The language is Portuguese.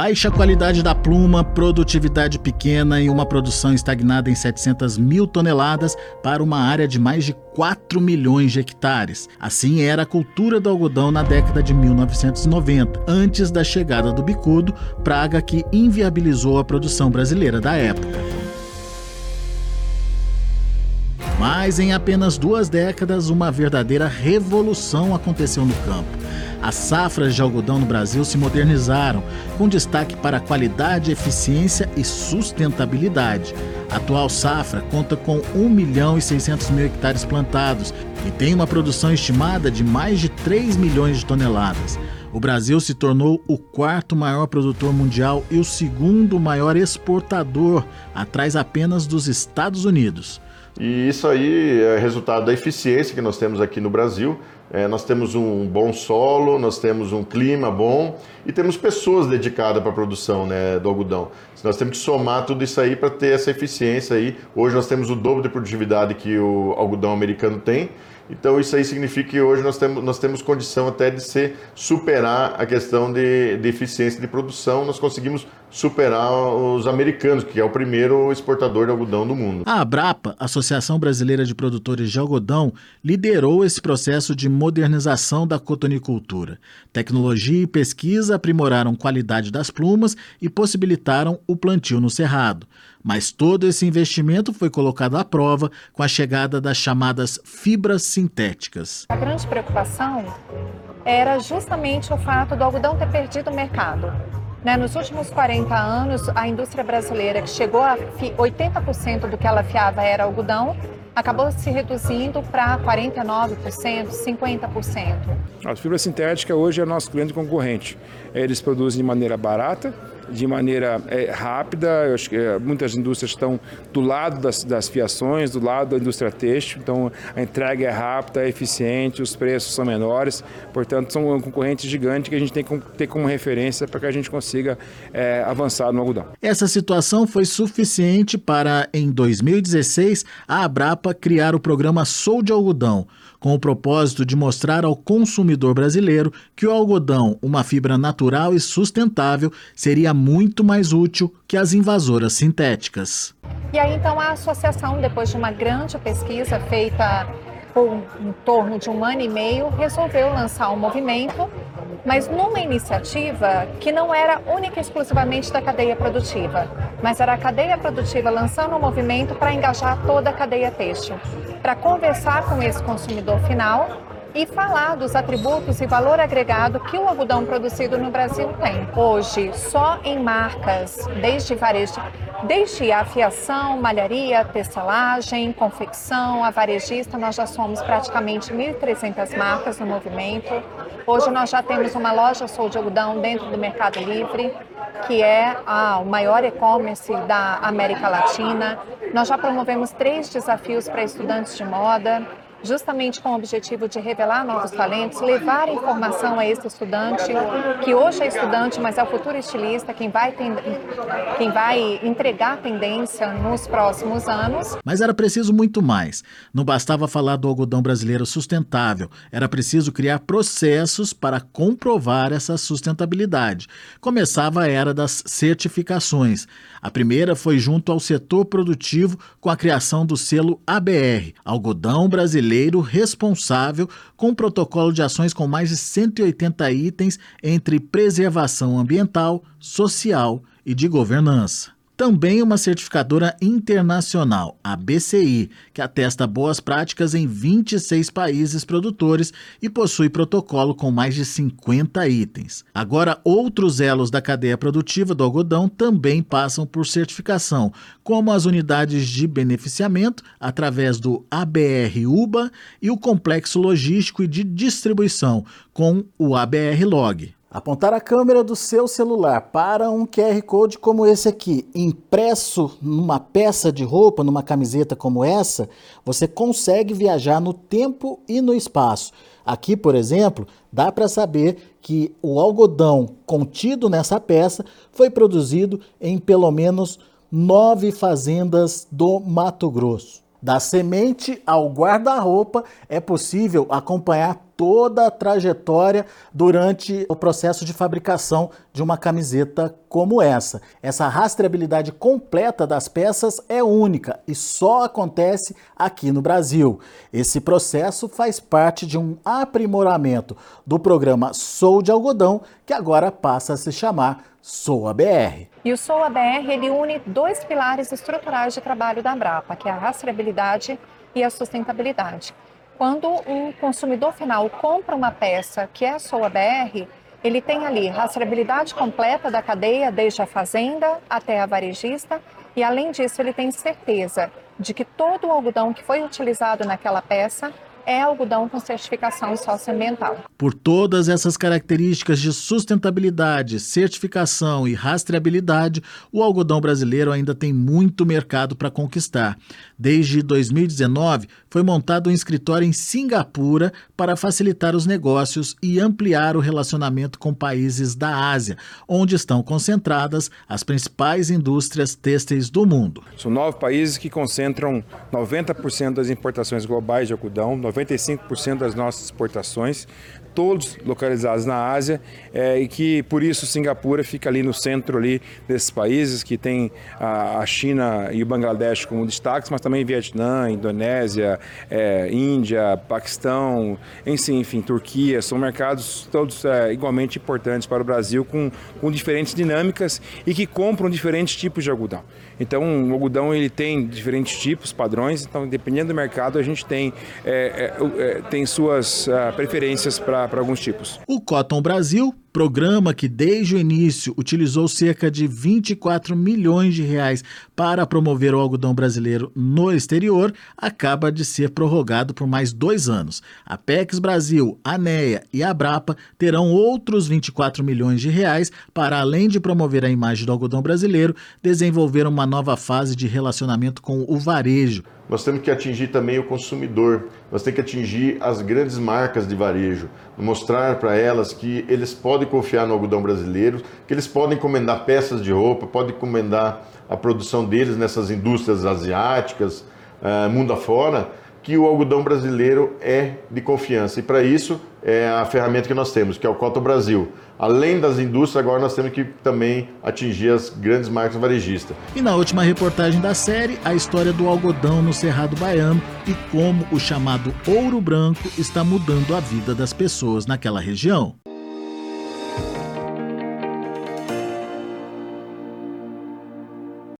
Baixa qualidade da pluma, produtividade pequena e uma produção estagnada em 700 mil toneladas para uma área de mais de 4 milhões de hectares. Assim era a cultura do algodão na década de 1990, antes da chegada do bicudo, praga que inviabilizou a produção brasileira da época. Mas em apenas duas décadas, uma verdadeira revolução aconteceu no campo. As safras de algodão no Brasil se modernizaram, com destaque para qualidade, eficiência e sustentabilidade. A atual safra conta com 1 milhão e 600 mil hectares plantados e tem uma produção estimada de mais de 3 milhões de toneladas. O Brasil se tornou o quarto maior produtor mundial e o segundo maior exportador, atrás apenas dos Estados Unidos. E isso aí é resultado da eficiência que nós temos aqui no Brasil, é, nós temos um bom solo, nós temos um clima bom e temos pessoas dedicadas para a produção né, do algodão. Nós temos que somar tudo isso aí para ter essa eficiência aí. Hoje nós temos o dobro de produtividade que o algodão americano tem então isso aí significa que hoje nós temos, nós temos condição até de superar a questão de, de eficiência de produção, nós conseguimos superar os americanos, que é o primeiro exportador de algodão do mundo. A Abrapa, Associação Brasileira de Produtores de Algodão, liderou esse processo de modernização da cotonicultura. Tecnologia e pesquisa aprimoraram qualidade das plumas e possibilitaram o plantio no cerrado. Mas todo esse investimento foi colocado à prova com a chegada das chamadas fibras sintéticas. A grande preocupação era justamente o fato do algodão ter perdido o mercado. Né, nos últimos 40 anos, a indústria brasileira, que chegou a 80% do que ela fiava era algodão, acabou se reduzindo para 49%, 50%. A fibra sintética hoje é nosso grande concorrente. Eles produzem de maneira barata, de maneira é, rápida. Eu acho que é, muitas indústrias estão do lado das, das, fiações, do lado da indústria têxtil, então a entrega é rápida, é eficiente, os preços são menores, portanto são um concorrente gigante que a gente tem que ter como referência para que a gente consiga é, avançar no algodão. Essa situação foi suficiente para, em 2016, a Abrapa criar o programa Sou de Algodão, com o propósito de mostrar ao consumidor brasileiro que o algodão, uma fibra natural e sustentável, seria muito mais útil que as invasoras sintéticas. E aí então a associação, depois de uma grande pesquisa feita por em torno de um ano e meio, resolveu lançar um movimento, mas numa iniciativa que não era única e exclusivamente da cadeia produtiva, mas era a cadeia produtiva lançando um movimento para engajar toda a cadeia têxtil, para conversar com esse consumidor final e falar dos atributos e valor agregado que o algodão produzido no Brasil tem. Hoje, só em marcas, desde varejo, desde a afiação, malharia, tecelagem, confecção, a varejista, nós já somos praticamente 1.300 marcas no movimento. Hoje nós já temos uma loja Sou de Algodão dentro do Mercado Livre, que é o maior e-commerce da América Latina. Nós já promovemos três desafios para estudantes de moda justamente com o objetivo de revelar novos talentos, levar informação a esse estudante, que hoje é estudante, mas é o futuro estilista, quem vai, quem vai entregar tendência nos próximos anos. Mas era preciso muito mais. Não bastava falar do algodão brasileiro sustentável, era preciso criar processos para comprovar essa sustentabilidade. Começava a era das certificações. A primeira foi junto ao setor produtivo com a criação do selo ABR, Algodão Brasileiro Responsável, com um protocolo de ações com mais de 180 itens entre preservação ambiental, social e de governança também uma certificadora internacional, a BCI, que atesta boas práticas em 26 países produtores e possui protocolo com mais de 50 itens. Agora, outros elos da cadeia produtiva do algodão também passam por certificação, como as unidades de beneficiamento através do ABR-UBA e o complexo logístico e de distribuição com o ABR-Log. Apontar a câmera do seu celular para um QR Code como esse aqui, impresso numa peça de roupa, numa camiseta como essa, você consegue viajar no tempo e no espaço. Aqui, por exemplo, dá para saber que o algodão contido nessa peça foi produzido em pelo menos nove fazendas do Mato Grosso. Da semente ao guarda-roupa é possível acompanhar toda a trajetória durante o processo de fabricação de uma camiseta como essa. Essa rastreabilidade completa das peças é única e só acontece aqui no Brasil. Esse processo faz parte de um aprimoramento do programa Sou de Algodão, que agora passa a se chamar Soa BR. E o Soa BR ele une dois pilares estruturais de trabalho da Brapa, que é a rastreabilidade e a sustentabilidade. Quando um consumidor final compra uma peça que é a Soa BR, ele tem ali rastreabilidade completa da cadeia, desde a fazenda até a varejista, e além disso, ele tem certeza de que todo o algodão que foi utilizado naquela peça é algodão com certificação socioambiental. Por todas essas características de sustentabilidade, certificação e rastreabilidade, o algodão brasileiro ainda tem muito mercado para conquistar. Desde 2019, foi montado um escritório em Singapura para facilitar os negócios e ampliar o relacionamento com países da Ásia, onde estão concentradas as principais indústrias têxteis do mundo. São nove países que concentram 90% das importações globais de algodão, 95% das nossas exportações, todos localizados na Ásia, é, e que por isso Singapura fica ali no centro ali desses países, que tem a, a China e o Bangladesh como destaques, mas também Vietnã, Indonésia, é, Índia, Paquistão, enfim, enfim, Turquia, são mercados todos é, igualmente importantes para o Brasil, com, com diferentes dinâmicas e que compram diferentes tipos de algodão. Então, o algodão ele tem diferentes tipos, padrões, então dependendo do mercado a gente tem, é, é, tem suas uh, preferências para alguns tipos. O Cotton Brasil programa que desde o início utilizou cerca de 24 milhões de reais para promover o algodão brasileiro no exterior, acaba de ser prorrogado por mais dois anos. A PEX Brasil, a NEA e a Brapa terão outros 24 milhões de reais para, além de promover a imagem do algodão brasileiro, desenvolver uma nova fase de relacionamento com o varejo. Nós temos que atingir também o consumidor, nós temos que atingir as grandes marcas de varejo, mostrar para elas que eles podem confiar no algodão brasileiro, que eles podem encomendar peças de roupa, podem encomendar a produção deles nessas indústrias asiáticas, uh, mundo afora, que o algodão brasileiro é de confiança. E para isso é a ferramenta que nós temos, que é o Cota Brasil. Além das indústrias, agora nós temos que também atingir as grandes marcas varejistas. E na última reportagem da série, a história do algodão no Cerrado Baiano e como o chamado ouro branco está mudando a vida das pessoas naquela região.